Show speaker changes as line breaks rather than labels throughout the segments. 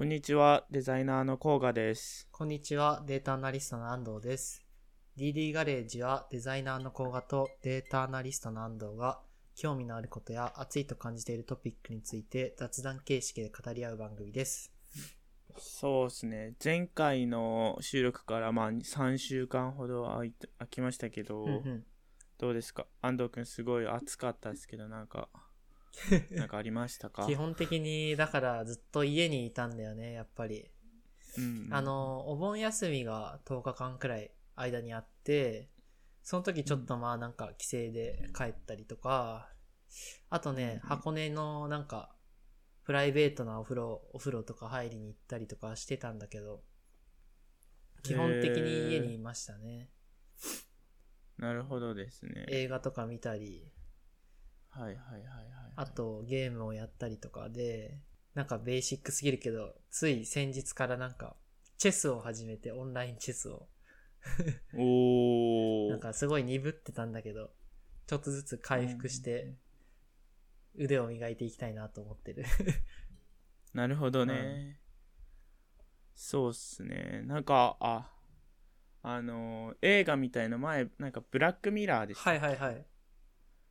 こんにちは、デザイナーの甲賀です。
こんにちは、データアナリストの安藤です。DD ガレージはデザイナーの甲賀とデータアナリストの安藤が興味のあることや熱いと感じているトピックについて雑談形式で語り合う番組です。
そうですね、前回の収録からまあ3週間ほど空いて空きましたけど、
うんうん
どうですか？安藤くんすごい暑かったですけど、なんか、なんかありましたか？
基本的にだからずっと家にいたんだよね、やっぱり。
うん、
あ、の、お盆休みが10日間くらい間にあって、その時ちょっとまあなんか帰省で帰ったりとか、あとね、
うん
箱根のなんか、プライベートなお風呂、お風呂とか入りに行ったりとかしてたんだけど、基本的に家にいましたね。
なるほどですね。
映画とか見たり、
はいはいはいはい。
あ、とゲームをやったりとかで、なんかベーシックすぎるけど、つい先日からなんか、チェスを始めて、オンラインチェスを。
おー。
なんかすごい鈍ってたんだけど、ちょっとずつ回復して、腕を磨いていきたいなと思ってる。
なるほどね。そうっすね。なんか、あ、あのー映画みたいの前、なんかブラックミラーでした
はいはいはい。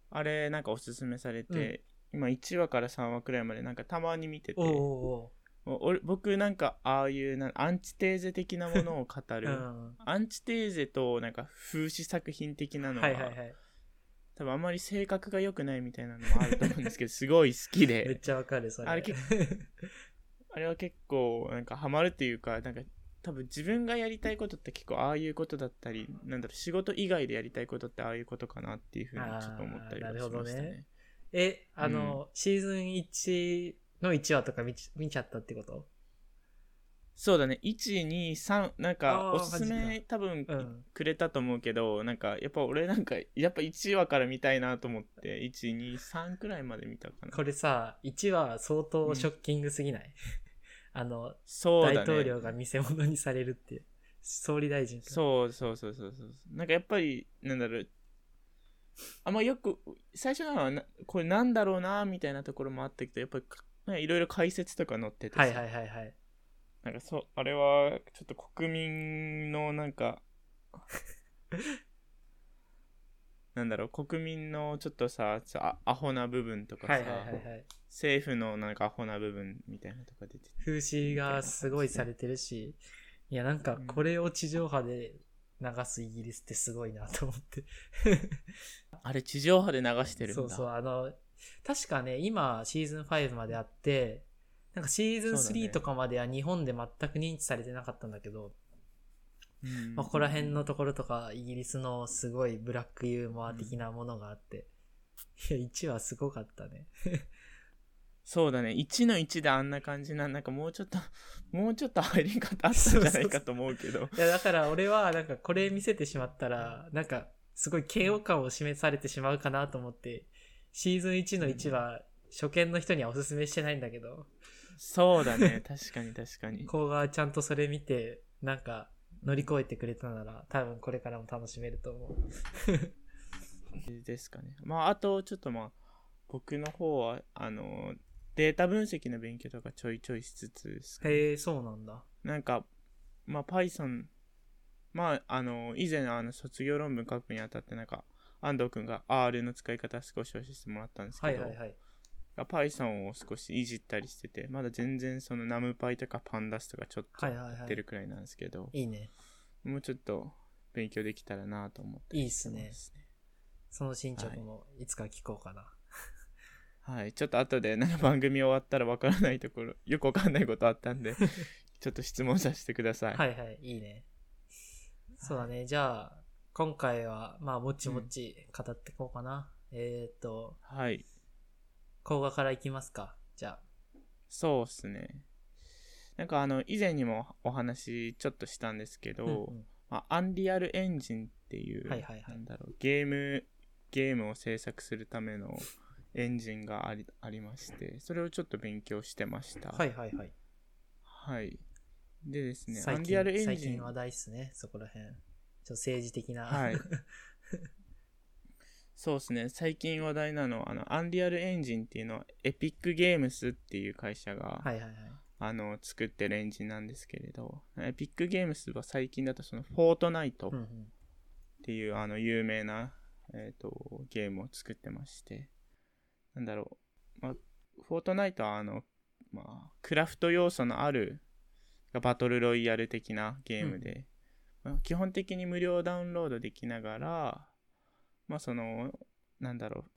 あれなんかおすすめされて、今1話から3話くらいまでなんかたまに見てて
おうお
もう俺僕なんかああいうなアンチテーゼ的なものを語。る、
うん。
アンチテーゼとなんか風刺作品的なのは、
はいはいはい。
多分あんまり性格が良くないみたいなのもあると思うんですけど すごい好き
めっ
で
ちゃわかる、それ。
あれ結 あれは結構なんかハマるっていうかなんか多分自分がやりたいことって結構ああいうことだったりなんだろう仕事以外でやりたいことってああいうことかなっていうふうにちょっと思ったりはしました
あーなるほど
ね
ね。え、あの、シーズン1の1話とか見ち見ちゃったってこと？
そうだね、1、2、3、なんか、おすす
マ
め多分
うん。
くれたと思うけど、なんか、やっぱ俺なんか、やっぱ1話から見たいなと思って、1、2、3くらいまで見たかな。
これさ、1話相当ショッキングすぎない、あの、
ね。
統領が見せ物にされるっていう。総理大臣か
そうそうそうそうそう。なんかやっぱり、なんだろう、あんまよく、最初のはな、これなんだろうな、みたいなところもあったけど、やっぱりいろいろ解説とか載っててさ
はいはいはいはい。
なんかそう、あれは、ちょっと国民のなんか、なんだろう、国民のちょっとさ、ちょアアホな部分とかさ、
はいはいはいはい。
政府のなんかアホな部分みたいなとか出てて。
風刺がすごいされてるし、いやなんか
うん
これを地上波で流すイギリスってすごいなと思って。
あれ、地上波で流してるんだ。
そうそう、あの、確かね、今シーズン5まであって、なんかシーズン
そうだね
3とかまでは日本で全く認知されてなかったんだけど、
うん
まあ、ここら辺のところとかイギリスのすごいブラックユーモア的なものがあって、いや、1はすごかったね。
そうだね。1の1であんな感じな、なんかもうちょっと、もうちょっと入り方あったんじゃないかと思うけど。
いや、だから俺は、なんかこれ見せてしまったら、なんか、すごい嫌悪感を示されてしまうかなと思って、シーズン1の1は、初見の人にはおすすめしてないんだけど、
そうだね。確かに確かに。
子がちゃんとそれ見て、なんか、乗り越えてくれたなら、多分これからも楽しめると思う。
ですかね。まあ、あと、ちょっとまあ、僕の方は、あの、データ分析の勉強とかちょいちょいしつつですかね
へえ、そうなんだ。
なんか、まあ、Python、まあ、あの、以前、あの、卒業論文書くにあたって、なんか、安藤くんが R の使い方少し教えてもらったんですけど、
はいはいはい。
Python を少しいじったりしてて、まだ全然その NumPy とか Pandas とかちょっと
はいはいはい
やってるくらいなんですけど、
いいね。
もうちょっと勉強できたらなと思って
いいっすね。その進捗もいつか聞こうかな。
はい、ちょっと後でなんか番組終わったらわからないところ、よくわかんないことあったんで、ちょっと質問させてください。
はいはい、いいね。そうだね。じゃあ、今回は、まあ、もちもち語っていこうかな。えーっと、
はい。
甲賀からいきますか？じゃ
そうっすね。なんかあの、以前にもお話ちょっとしたんですけ
あ。
ど、
うんうん
まあ、アンリアルエンジンっていう、
はいはいはい
なんだろう、ゲーム、ゲームを制作するためのエンジンがありありまして、それをちょっと勉強してました。
はいはいはい。
はい。でですね、ア
最
ンリアルエ
近、
ンジン。
最近話題っすね、そこら辺。ちょっと政治的な。
はい そうですね、最近話題なのは、あの、アンリアルエンジンっていうのは、エピックゲームスっていう会社が、
はいはいはい。
あの、作ってるエンジンなんですけれど、エピックゲームスは最近だとその、フォートナイト
うんうん。
っていう、あの、有名な、えっ、と、ゲームを作ってまして、なんだろう、まあ、フォートナイトはあの、まあ、クラフト要素のある、バトルロイヤル的なゲームで、まあ基本的に無料ダウンロードできながら、まあ、その、なんだろう、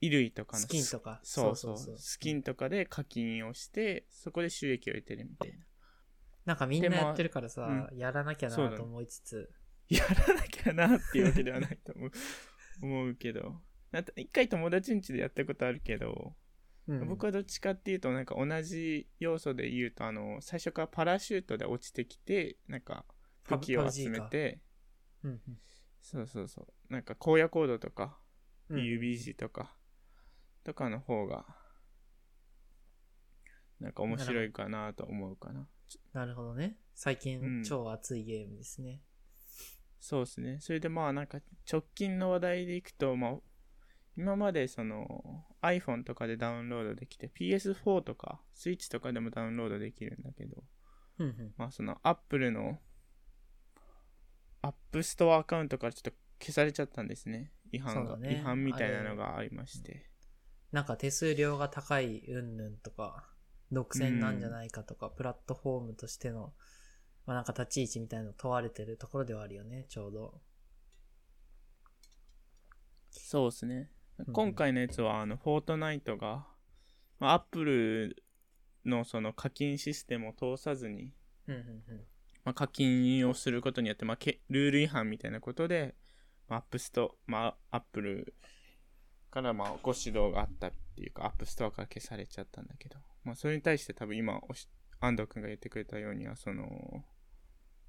衣類とかの
スキンとか。
そうそう。スキンとかで課金をして、そこで収益を得てるみたいな。
なんかみんなやってるからさ、
う
やらなきゃなと思いつつ。
やらなきゃなっていうわけではないと思う。思うけど。一回友達ん家でやったことあるけど、
うん。
僕はどっちかっていうと、なんか同じ要素で言うと、あの、最初からパラシュートで落ちてきて、なんか武器を集めて、
うんうん
そうそうそう。なんか荒野コードとか、
うん
UBG とか、とかの方が、なんか面白いかなと思うかな。
なるほどね。最
う
近
ん
超熱いゲームですね。
そうですね。それでまあなんか直近の話題でいくと、まあ、今までその iPhone とかでダウンロードできて PS4 とか Switch とかでもダウンロードできるんだけど、
うんうん
まあその Apple の App Store アカウントからちょっと消されちゃったんですね。違反が。
ね
違反みたいなのがありまして。
なんか手数料が高い云々とか、独占なんじゃないかとか、プラットフォームとしての、まあなんか立ち位置みたいなの問われてるところではあるよね、ちょうど。
そうですね。
うん
今回のやつは、あの、フォートナイトが、まあ、Apple のその課金システムを通さずに、
うんうんうん。
まあ、課金をすることによって、まあ、けルール違反みたいなことで、まあ、アップスト、まあ、アップルからまあご指導があったっていうか、 App Store から消されちゃったんだけど、まあ、それに対して多分今おし、安藤君が言ってくれたようには、その、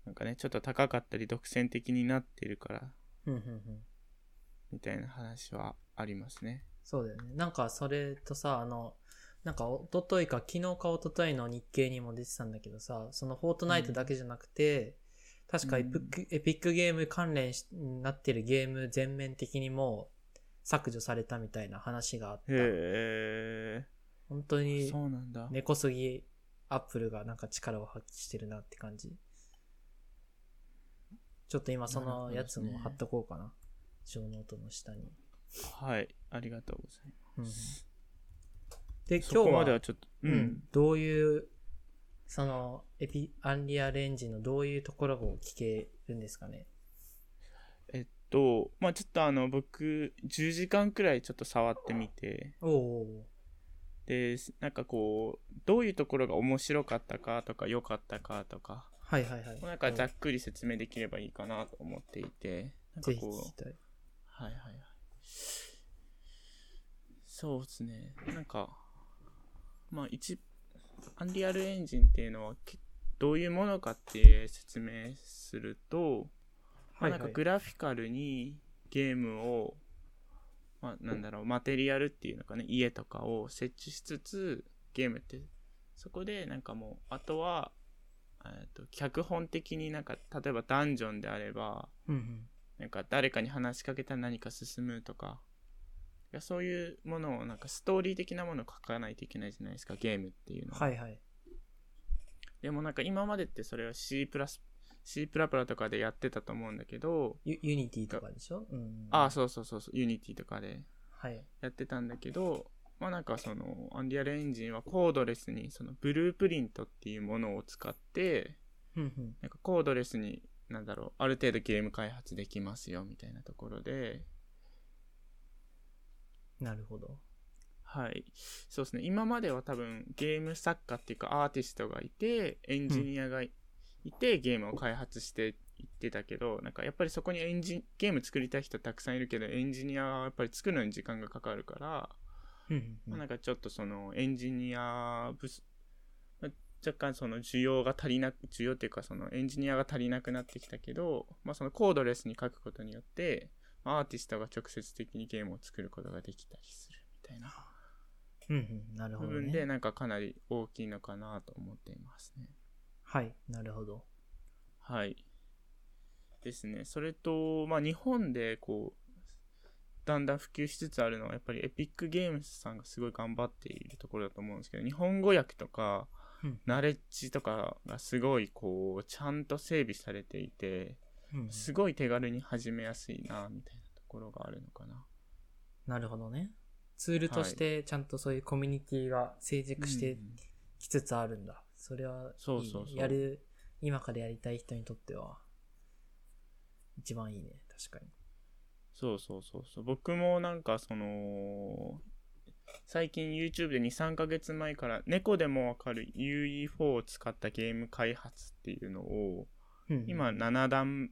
なんかね、ちょっと高かったり独占的になっているから。みたいな話はありますね。
そうだよね。なんかそれとさ、あの、なんか一昨日か昨日か一昨日の日経にも出てたんだけどさ、そのフォートナイトだけじゃなくて、確かエピック、ゲーム関連しになってるゲーム全面的にもう削除されたみたいな話があった。
へえ、
本当に
そうなんだ。
根こそぎアップルがなんか力を発揮してるなって感じ。ちょっと今そのやつも貼っとこうかな。小ノートの下に。
はい、ありがとうござい
うんうん
ます。
で、今日は
まではちょっと、う
うんん、どういう、その、エピ、アンリアレンジのどういうところを聞けるんですかね？
えっと、まあちょっとあの、僕、10時間くらいちょっと触ってみて、
おお
で、なんかこう、どういうところが面白かったかとか、良かったかとか、
はいはいはい。
なんかざっくり説明できればいいかなと思っていて、なんかこう。はいはいはい。そうですね。なんか、まあ一、アンリアルエンジンっていうのはけどういうものかって説明すると、まあ、なんかグラフィカルにゲームを、まあ、なんだろう、マテリアルっていうのかね、家とかを設置しつつ、ゲームって、そこでなんかもう、あとは、えっと、脚本的になんか、例えばダンジョンであれば、
うんうん。
なんか誰かに話しかけたら何か進むとか、いやそういうものを、なんかストーリー的なものを書かないといけないじゃないですか、ゲームっていうのは。
はいはい。
でもなんか今までってそれは C++、C++ とかでやってたと思うんだけど、
ユ、Unity とかでしょ？うん。
ああ、そうそうそうそう、Unity とかで
はい。
やってたんだけど、まあなんかその、 Unreal Engine はコードレスにその Blueprint っていうものを使って。なんかコードレスに、なんだろう、ある程度ゲーム開発できますよみたいなところで、
なるほど。
はい。そうですね。今までは多分ゲーム作家っていうかアーティストがいて、エンジニアがいて、ゲームを開発していってたけど、なんかやっぱりそこにエンジン、ゲーム作りたい人たくさんいるけど、エンジニアはやっぱり作るのに時間がかかるから、
うんうんうん
まあ、なんかちょっとそのエンジニア不足、まあ若干その需要が足りなく、需要っていうかそのエンジニアが足りなくなってきたけど、まあそのコードレスに書くことによって、まあアーティストが直接的にゲームを作ることができたりするみたいな
うんうん。なるほど
部分で
ね。
なんかかなり大きいのかなと思っていますね。
はい。なるほど。
はい。ですね。それと、まあ日本でこう、だんだん普及しつつあるのは、やっぱりエピックゲームズさんがすごい頑張っているところだと思うんですけど、日本語訳とか、
うん
ナレッジとかがすごいこう、ちゃんと整備されていて、
うん
すごい手軽に始めやすいな、みたいなところがあるのかな。
なるほどね。ツールとしてちゃんとそういうコミュニティが成熟して
うん
きつつあるんだ。それは
そうそう
やる、今からやりたい人にとっては、一番いいね。確かに。
そうそうそうそう。僕もなんかその、最近 YouTube で2、3ヶ月前から猫でもわかる UE4 を使ったゲーム開発っていうのを、
うん
今7段、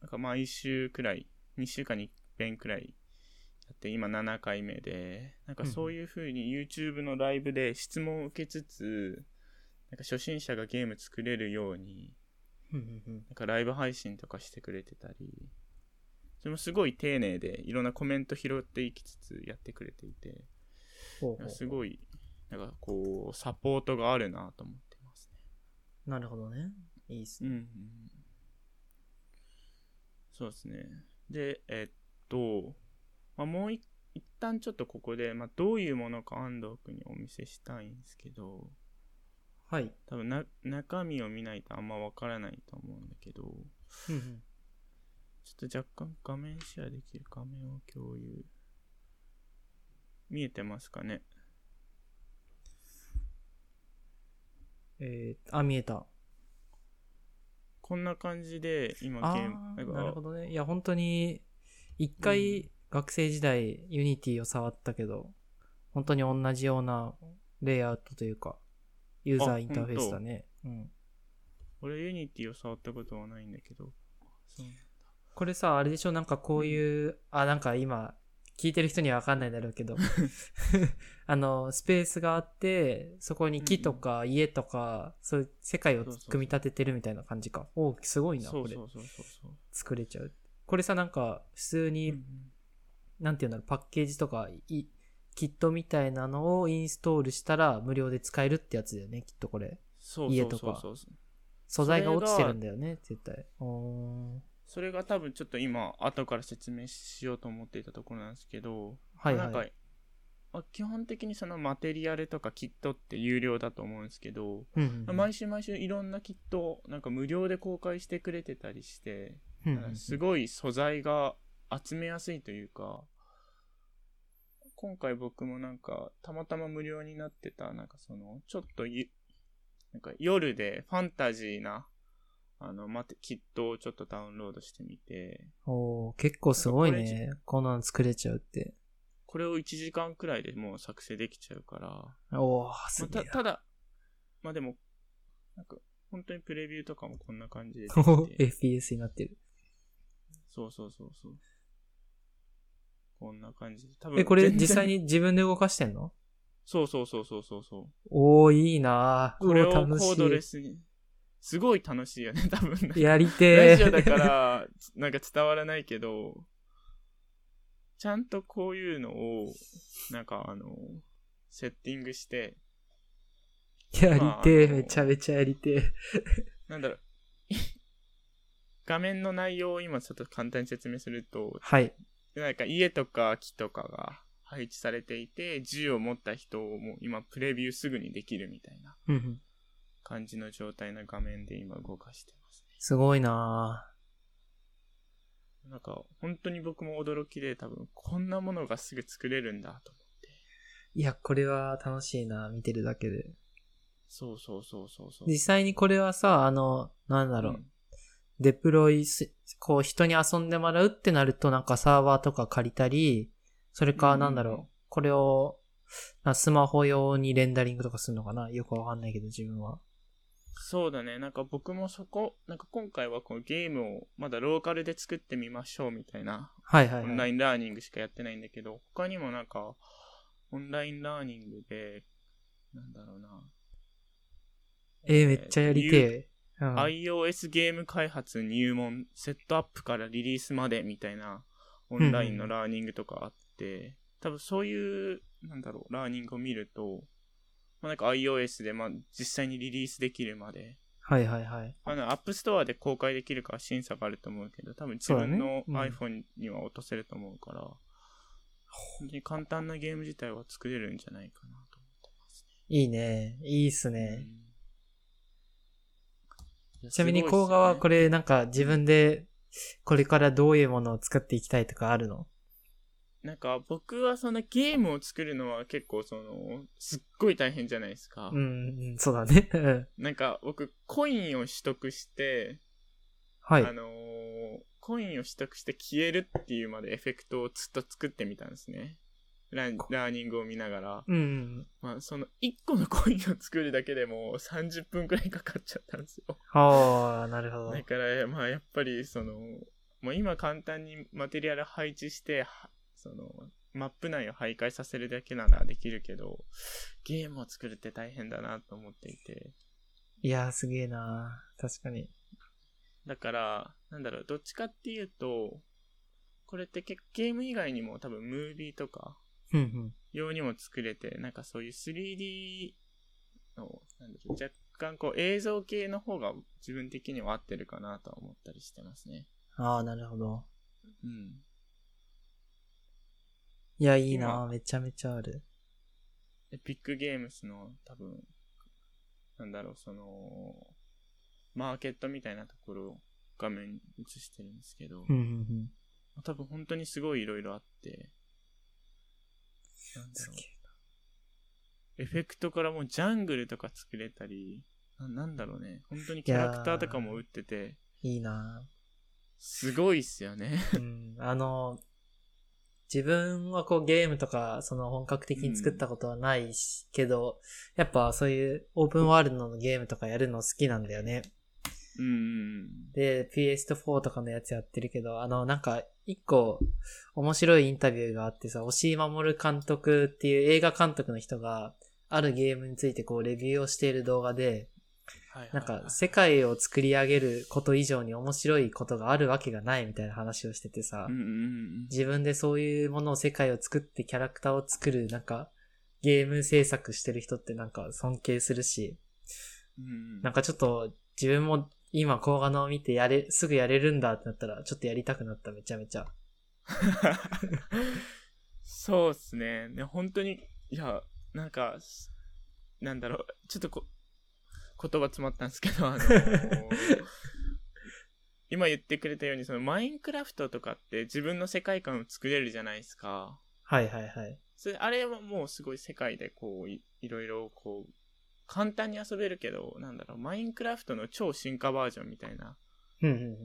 なんか毎週くらい、2週間に1遍くらいやって、今7回目で、なんかそういう風に YouTube のライブで質問を受けつつ、なんか初心者がゲーム作れるように、なんかライブ配信とかしてくれてたり、それもすごい丁寧で、いろんなコメント拾っていきつつやってくれていて、すごい、なんかこう、サポートがあるなと思ってますね。
なるほどね。いいっすね。
うんうん。そうですね。で、えっと、まあ、もうい一旦ちょっとここで、まあ、どういうものか安藤君にお見せしたいんですけど、
はい。
多分な中身を見ないとあんまわからないと思うんだけど、
うんうん
ちょっと若干画面シェアできる画面を共有。見えてますかね？
えー、あ、見えた。
こんな感じで今
あ
ゲーム、
ー
な
るほどね。いや、本当に、一回学生時代、 Unity を触ったけど、本当に同じようなレイアウトというか、ユーザーインターフェースだね。うん。
俺 Unity を触ったことはないんだけど、
これさ、あれでしょ？なんかこういう、あ、なんか今、聞いてる人にはわかんないだろうけど、あの、スペースがあって、そこに木とか家とか、そういう世界を組み立ててるみたいな感じか。おすごいな、これ。作れちゃう。これさ、なんか、普通に、
うん
なんていうんだろう、パッケージとか、いキットみたいなのをインストールしたら無料で使えるってやつだよね、きっとこれ。
そう
家とか
そうそうそう。
素材が落ちてるんだよね、絶対。おー
それが多分ちょっと今、後から説明しようと思っていたところなんですけど、
はい
まあなんか
はい。
まあ基本的にそのマテリアルとかキットって有料だと思うんですけど、
うんうんうん
毎週毎週いろんなキットをなんか無料で公開してくれてたりして、
うんうんうん
すごい素材が集めやすいというか、今回僕もなんかたまたま無料になってた、なんかその、ちょっとゆなんか夜でファンタジーな、あの、まて、キットをちょっとダウンロードしてみて、
おー結構すごいね。こんなの作れちゃうって。
これを1時間くらいでもう作成できちゃうから、
おーす
まあ、
げえ
たただ、まあでも、なんか、本当にプレビューとかもこんな感じで
FPS になってる。
そうそうそうそう。こんな感じで。多分
え、これ実際に自分で動かしてんの？
そうそうそうそうそうそう。
おーいいなー
これをコ
ー
ドレスに。すごい楽しいよね、多分。
やりてー。
ラジオだから、なんか伝わらないけど、ちゃんとこういうのを、なんかあの、セッティングして、
やりてー、
まあ
めちゃめちゃやりてー。
なんだろう、画面の内容を今ちょっと簡単に説明すると、
はい。
なんか家とか木とかが配置されていて、銃を持った人をもう今プレビューすぐにできるみたいな
うんうん
感じの状態の画面で今動かしてますね。
すごいな
なんか本当に僕も驚きで多分こんなものがすぐ作れるんだと思って。
ーいや、これは楽しいな見てるだけで。
そうそうそうそうそう。
実際にこれはさ、あの、なんだろう、
ん
デプロイす、こう人に遊んでもらうってなるとなんかサーバーとか借りたり、それか
うん
なんだろう、これをなスマホ用にレンダリングとかするのかな？よくわかんないけど自分は。
そうだね。なんか僕もそこ、なんか今回はこのゲームをまだローカルで作ってみましょうみたいな
はいはい、
オ
はい。
ンラインラーニングしかやってないんだけど、他にもなんか、オンラインラーニングで、なんだろうな。
えー、めっちゃやりてえ。うん、
iOS ゲーム開発入門、セットアップからリリースまでみたいなオンラインのラーニングとかあって、多分そういう、なんだろう、ラーニングを見ると、まあ、なんか iOS でまあ実際にリリースできるまで、
はいはいはい。
あの、 App Store で公開できるかは審査があると思うけど、多分自分の
うん
iPhone には落とせると思うから、本当に簡単なゲーム自体は作れるんじゃないかなと思ってます
いいね。いいっす
ね。
ね。ちなみに、甲賀はこ
れ。
れなんか自分でこれからどういうものを作っていきたいとかあるの？
なんか僕はそのゲームを作るのは結構その、すっごい大変じゃないですか。
うん、うんそうだね。う ん
なんか僕、コインを取得して、
はい
あ。のーコインを取得して消えるっていうまでエフェクトをずっと作ってみたんですね。ランラーニングを見ながら。
うんうん。
まあ、その1個のコインを作るだけでも30分くらいかかっちゃったんですよ。
ああ、なるほど。
だから、まあ、やっぱり、その、もう今簡単にマテリアル配置して、はその、マップ内を徘徊させるだけならできるけど、ゲームを作るって大変だなと思っていて。
いやー、すげえな確かに。
だから、なんだろう、どっちかっていうと、これってゲーム以外にも多分ムービーとか。用にも作れて、なんかそういう 3D の、なんだろう、若干こう映像系の方が自分的には合ってるかなとは思ったりしてますね。
ああ、なるほど。
うん。
いや、いいな
今
めちゃめちゃある。
エピックゲームスの多分、なんだろう、その、マーケットみたいなところを画面に映してるんですけど、
うんうんうん。
多分本当にすごい色々あって、なんだろう、エフェクトからもうジャングルとか作れたり、ななんだろうね、本当にキャラクターとかも打ってて、
え。いいな
すごいっすよね。
うん。あの、自分はこうゲームとか、その本格的に作ったことはないし、けど、やっぱそういうオープンワールドのゲームとかやるの好きなんだよね。
うん。
で、PS4 とかのやつやってるけど、あの、なんか、一個、面白いインタビューがあってさ、押井守監督っていう映画監督の人が、あるゲームについてこう、レビューをしている動画で、なん
はい
か、世界を作り上げること以上に面白いことがあるわけがないみたいな話をしててさ自分でそういうものを世界を作ってキャラクターを作る、なんか、ゲーム制作してる人ってなんか尊敬するし。なんかちょっと自分も今動画のを見てやれ、すぐやれるんだってなったらちょっとやりたくなっためちゃめちゃ。
そうっすね。ね、本当に、いや、なんか、すなんだろう、ちょっとこ、言葉詰まったんですけど、あのー 今言ってくれたように、そのマインクラフトとかって自分の世界観を作れるじゃないですか。
はいはいはい。
それ、あれはもうすごい世界でこうい、いろいろこう、簡単に遊べるけど、なんだろう、マインクラフトの超進化バージョンみたいな。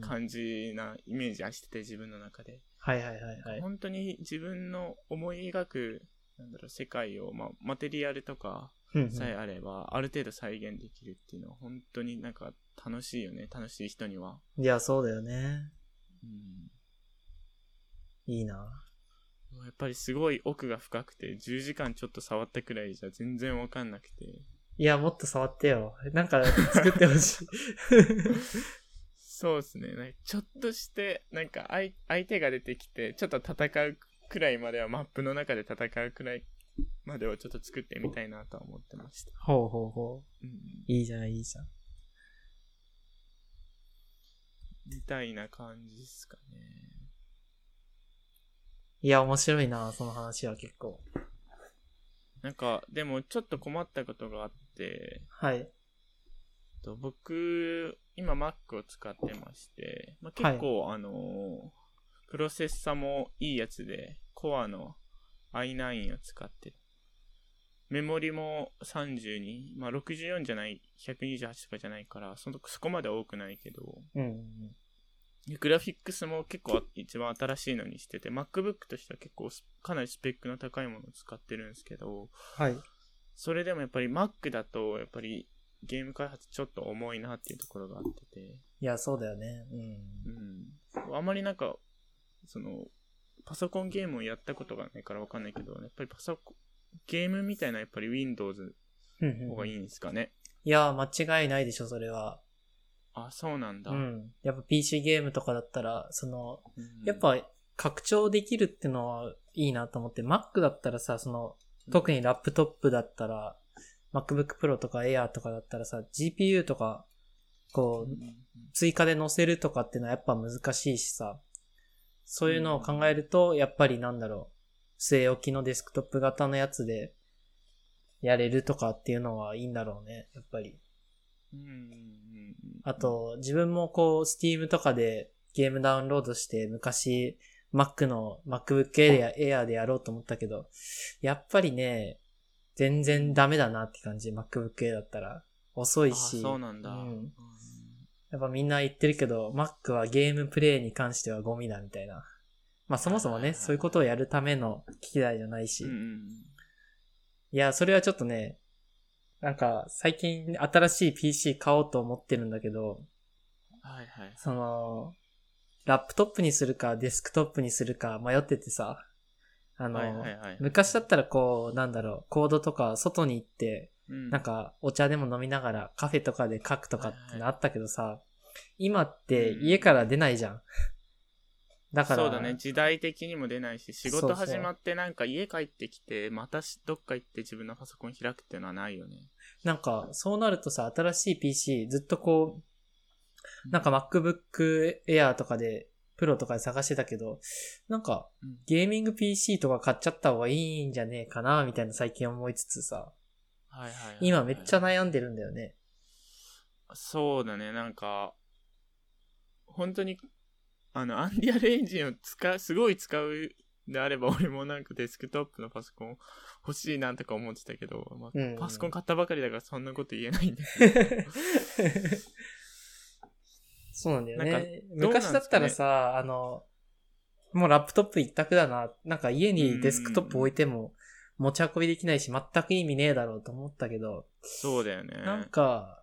感じなイメージはしてて、自分の中で。
はいはいはいはい。
本当に自分の思い描く、なんだろう、世界を、まあ、マテリアルとかさえあれば、ある程度再現できるっていうのは、本当になんか楽しいよね、楽しい人には。
いや、そうだよね。
うん。
いいな。
やっぱりすごい奥が深くて、10時間ちょっと触ったくらいじゃ全然わかんなくて。
いや、もっと触ってよ。なんか作ってほしい。
そうですね。なんかちょっとして、なんか相相手が出てきて、ちょっと戦うくらいまでは、マップの中で戦うくらいまでをちょっと作ってみたいなとは思ってました。
ほうほうほう。
うん。
いいじゃん、いいじゃん。
みたいな感じですかね。
いや、面白いな、その話は結構。
なんか、でもちょっと困ったことがあって、
はい。
と僕、今 Mac を使ってまして、まあ、結構、あのープロセッサもいいやつで、コアの i9 を使って、メモリも32、まあ、64じゃない、128とかじゃないから、そのそこまで多くないけど、
うん
グラフィックスも結構一番新しいのにしてて、MacBook としては結構スかなりスペックの高いものを使ってるんですけど、
はい。
それでもやっぱり Mac だと、やっぱりゲーム開発ちょっと重いなっていうところがあってて、
いや、そうだよね。うん。
うん。あまりなんか、その、パソコンゲームをやったことがないからわかんないけど、やっぱりパソコン、ゲームみたいなやっぱり Windows
うんうん
の方がいいんですかね？
いや、間違いないでしょ、それは。
あ、そうなんだ。
うん。やっぱ PC ゲームとかだったら、その、
うん
やっ、ぱ拡張できるってのはいいなと思って、Mac だったらさ、その、特にラップトップだったら、MacBook Pro とか Air とかだったらさ、GPU とか、こう、
うんうん
追加で載せるとかっていうのはやっぱ難しいしさ、そういうのを考えると、やっぱりなんだろう、据え置きのデスクトップ型のやつで、やれるとかっていうのはいいんだろうね、やっぱり。
うん
あ、と、自分もこう、Steam とかでゲームダウンロードして、昔、Mac の MacBook Air でやろうと思ったけど、やっぱりね、全然ダメだなって感じ。MacBook Air だったら。遅い
あ
し。
そうなんだ。
やっぱみんな言ってるけど、Mac はゲームプレイに関してはゴミだみたいな。まあそもそもね、
はいはいはい
そういうことをやるための機器台じゃないし。いや、それはちょっとね、なんか最近新しい PC 買おうと思ってるんだけど、
はいはい。
その、ラップトップにするかデスクトップにするか迷っててさ、あの、
はいはいはい。
昔だったらこう、なんだろう、コードとか外に行って、
うん
なんかお茶でも飲みながらカフェとかで書くとかってのあったけどさ、今って家から出ないじゃん。だから、
そうだね。時代的にも出ないし、仕事始まってなんか家帰ってきて、またしどっか行って自分のパソコン開くっていうのはないよね。
なんかそうなるとさ、新しい PC ずっとこう、なんか MacBook Air とかで、プロとかで探してたけど、なんか
うん
ゲーミング PC とか買っちゃった方がいいんじゃねえかな、みたいな最近思いつつさ、
はいはい。
今めっちゃ悩んでるんだよね。
そうだね、なんか、本当に、あの、アンリアルエンジンを使う、すごい使うであれば、俺もなんかデスクトップのパソコン欲しいなとか思ってたけど、まあ
うん
パソコン買ったばかりだからそんなこと言えないんで。
そうなんだよね。
なんすかね
昔だったらさ、あの、もうラップトップ一択だな。なんか家にデスクトップ置いても持ち運びできないし全く意味ねえだろうと思ったけど、
そうだよね。
なんか、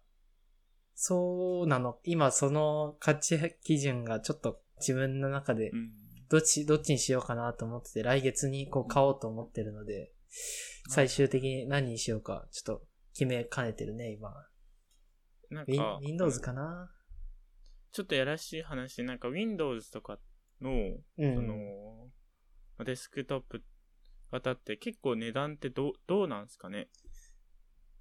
そうなの。今その価値基準がちょっと自分の中で
うん。
どっち、どっちにしようかなと思ってて、来月にこう買おうと思ってるので、最終的に何にしようか、ちょっと決めかねてるね、今。
なんか、
Windows かな？
ちょっとやらしい話、なんか Windows とかの、
うん。
その、まあデスクトップ型って結構値段ってどう、どうなんすかね？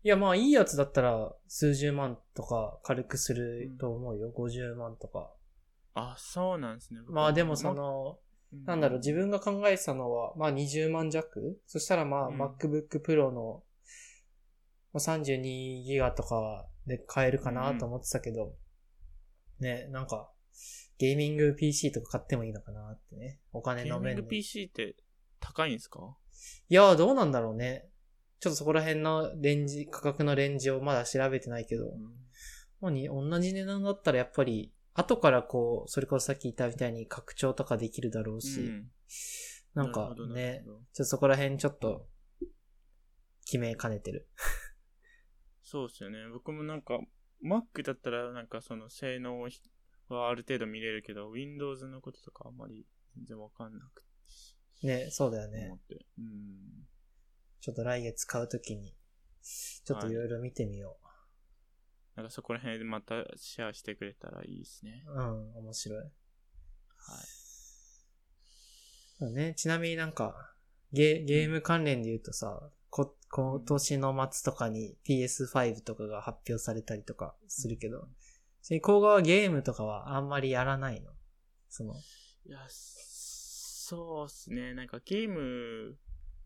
いや、まあいいやつだったら数十万とか軽くすると思うよ。50万とか。
あ、そうなんですね。
まあでもそ、の、
うん
なんだろう、自分が考えてたのは、まあ20万弱？そしたらまあ
うん
MacBook Pro のまあ32ギガとかで買えるかなと思ってたけど、ね、なんか、ゲーミング PC とか買ってもいいのかなってね。お金の面で。
ゲーミング PC って高いんですか？
いや、どうなんだろうね。ちょっとそこら辺のレンジ、価格のレンジをまだ調べてないけど、まあに、同じ値段だったらやっぱり、後からこう、それこそさっき言ったみたいに拡張とかできるだろうし、
うん
なんかねちょっとそこら辺ちょっと、決めかねてる。
そうですよね。僕もなんか、Mac だったらなんかその性能はある程度見れるけど、Windows のこととかあんまり全然わかんなくて。
ね、そうだよね。
うん。
ちょっと来月買うときに、ちょっといろいろ見てみよ
なんかそこら辺でまたシェアしてくれたらいいですね。
う。うん、面白い。
はい。
そうね、ちなみになんか、ゲゲーム関連で言うとさ、こ、今年の末とかに PS5 とかが発表されたりとかするけど、ちなみに、甲賀はゲームとかはあんまりやらないの？その、
いや、そうっすね。なんかゲーム、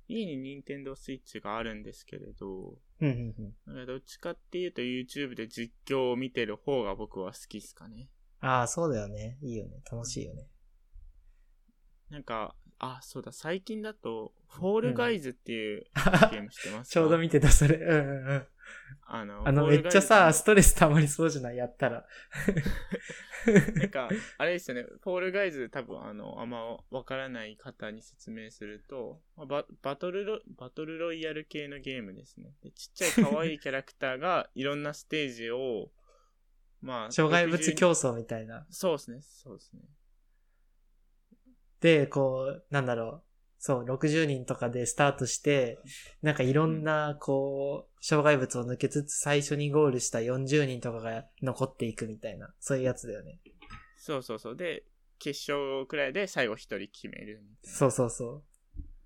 家に Nintendo Switch があるんですけれど、
うんうんうん。
どっちかっていうと YouTube で実況を見てる方が僕は好きっすかね。
ああ、そうだよね。いいよね。楽しいよね。
なんか、あ、そうだ、最近だと、フォールガイズっていうゲームしてますか、
ちょうど見てた、それ。うんうんうん。
あの、
あの、めっちゃさ、ストレス溜まりそうじゃないやったら。
なんか、あれですよね、フォールガイズ多分あの、あんまわからない方に説明すると、まあババトルロ、バトルロイヤル系のゲームですね。でちっちゃい可愛いキャラクターが いろんなステージを、まあ、
障害物
60
競争みたいな。
そうですね、そうですね。
で、こう、なんだろう。そう、60人とかでスタートして、なんかいろんな、こう、障害物を抜けつつ最初にゴールした40人とかが残っていくみたいな、そういうやつだよね。
そうそうそう。で、決勝くらいで最後一人決めるみたいな
そうそうそ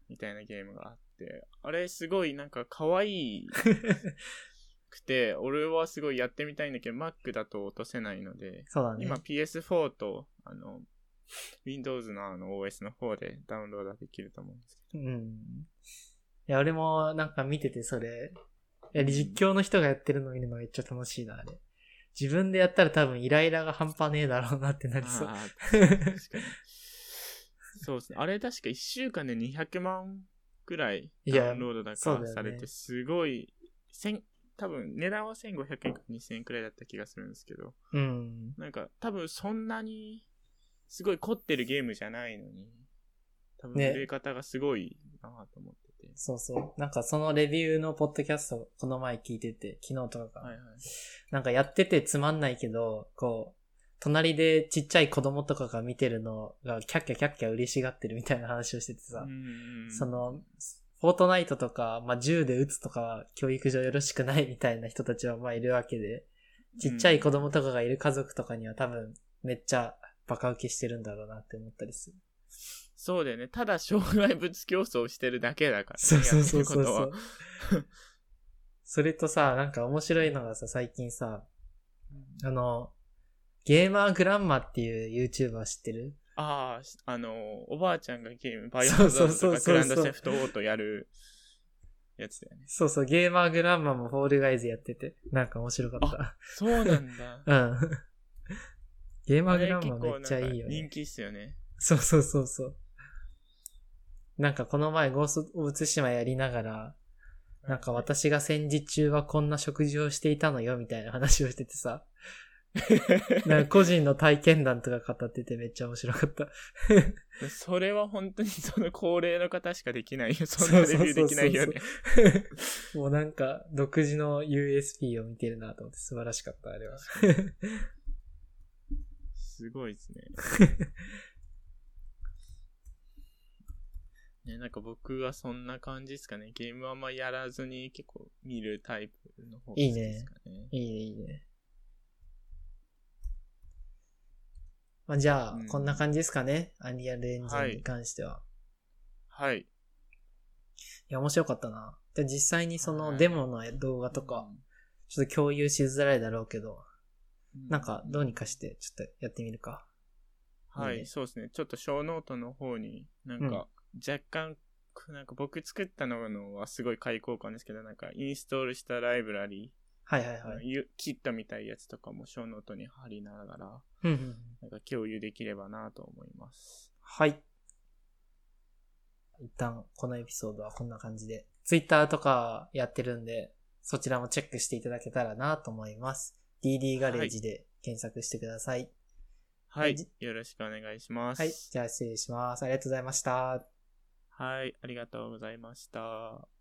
みたいなゲームがあって、あれすごいなんか可愛
う。
くて、俺はすごいやってみたいんだけど、Mac だと落とせないので、
そうだね。
今 PS4 と、あの、Windows のあの OS の方でダウンロードできると思うんですけ
うん。いや、俺もなんか見ててそれ、いや、実況の人がやってるの見るのめっちゃ楽しいな、あれ。自分でやったら多分イライラが半端ねえだろうなってなりそう。
そうですね。あれ確か1週間で200万くらいダウンロードだかされて、すごい、千多分値段は1500円か2000円くらいだった気がするんですけど、
うん。
なんか多分そんなにすごい凝ってるゲームじゃないのに、多分
ね
売れ方がすごいなと思ってて。
そうそう。なんかそのレビューのポッドキャストこの前聞いてて、昨日とかかな
はいはい。
なんかやっててつまんないけど、こう、隣でちっちゃい子供とかが見てるのがキャッキャキャッキャ嬉しがってるみたいな話をしててさ、
うん
その、フォートナイトとか、まあ、銃で撃つとか、教育上よろしくないみたいな人たちはまあいるわけで、ちっちゃい子供とかがいる家族とかには多分めっちゃバカ受けしてるんだろうなって思ったりする。
そうだよね。ただ障害物競争してるだけだから、ね。
そうそうそうそうそう。それとさ、なんか面白いのがさ、最近さ、あの、ゲーマーグランマっていう YouTuber 知ってる？
ああ、しあの、おばあちゃんがゲーム、バイオハザードとかグランドセフトオートやるやつだよね。
そうそう、ゲーマーグランマもフォールガイズやってて、なんか面白かっ
そうなんだ。
た。うん。ゲーマーグラン
あれ
マめっちゃいいよね。
人気っすよね。
そうそうそうそう。なんかこの前ゴースト・オブ・ツシマやりながら、なんか私が戦時中はこんな食事をしていたのよみたいな話をしててさ、なんか個人の体験談とか語っててめっちゃ面白かった。
それは本当にその高齢の方しかできないよ。そんなレビューできないよね。
もうなんか独自の USP を見てるなと思って素晴らしかった、あれは。
すごいですね。ね、なんか僕はそんな感じですかね。ゲームはあんまやらずに結構見るタイプの方が好きですかね。
いいね、いいね。まあ、じゃあ、
うん
こんな感じですかね。 Unreal Engine に関しては。
はい。
い、や、面白かったな。で、実際にその
はい
デモの動画とか、ちょっと共有しづらいだろうけど、
うん、
なんかどうにかしてちょっとやってみるか。
はいそうですね。ちょっとショーノートの方に、なんか、若干、なんか僕作ったのはすごい開口感ですけど、なんかインストールしたライブラリ
はいはい
ー、
はい。
UI キットみたいやつとかもショーノートに貼りながら、なんか共有できればなと思います。
はい。一旦このエピソードはこんな感じで、ツイッターとかやってるんで、そちらもチェックしていただけたらなと思います。DD ガレージで検索してください。
はい
じ。
よろしくお願いします。
はい。じゃあ失礼します。ありがとうございました。
はい。ありがとうございました。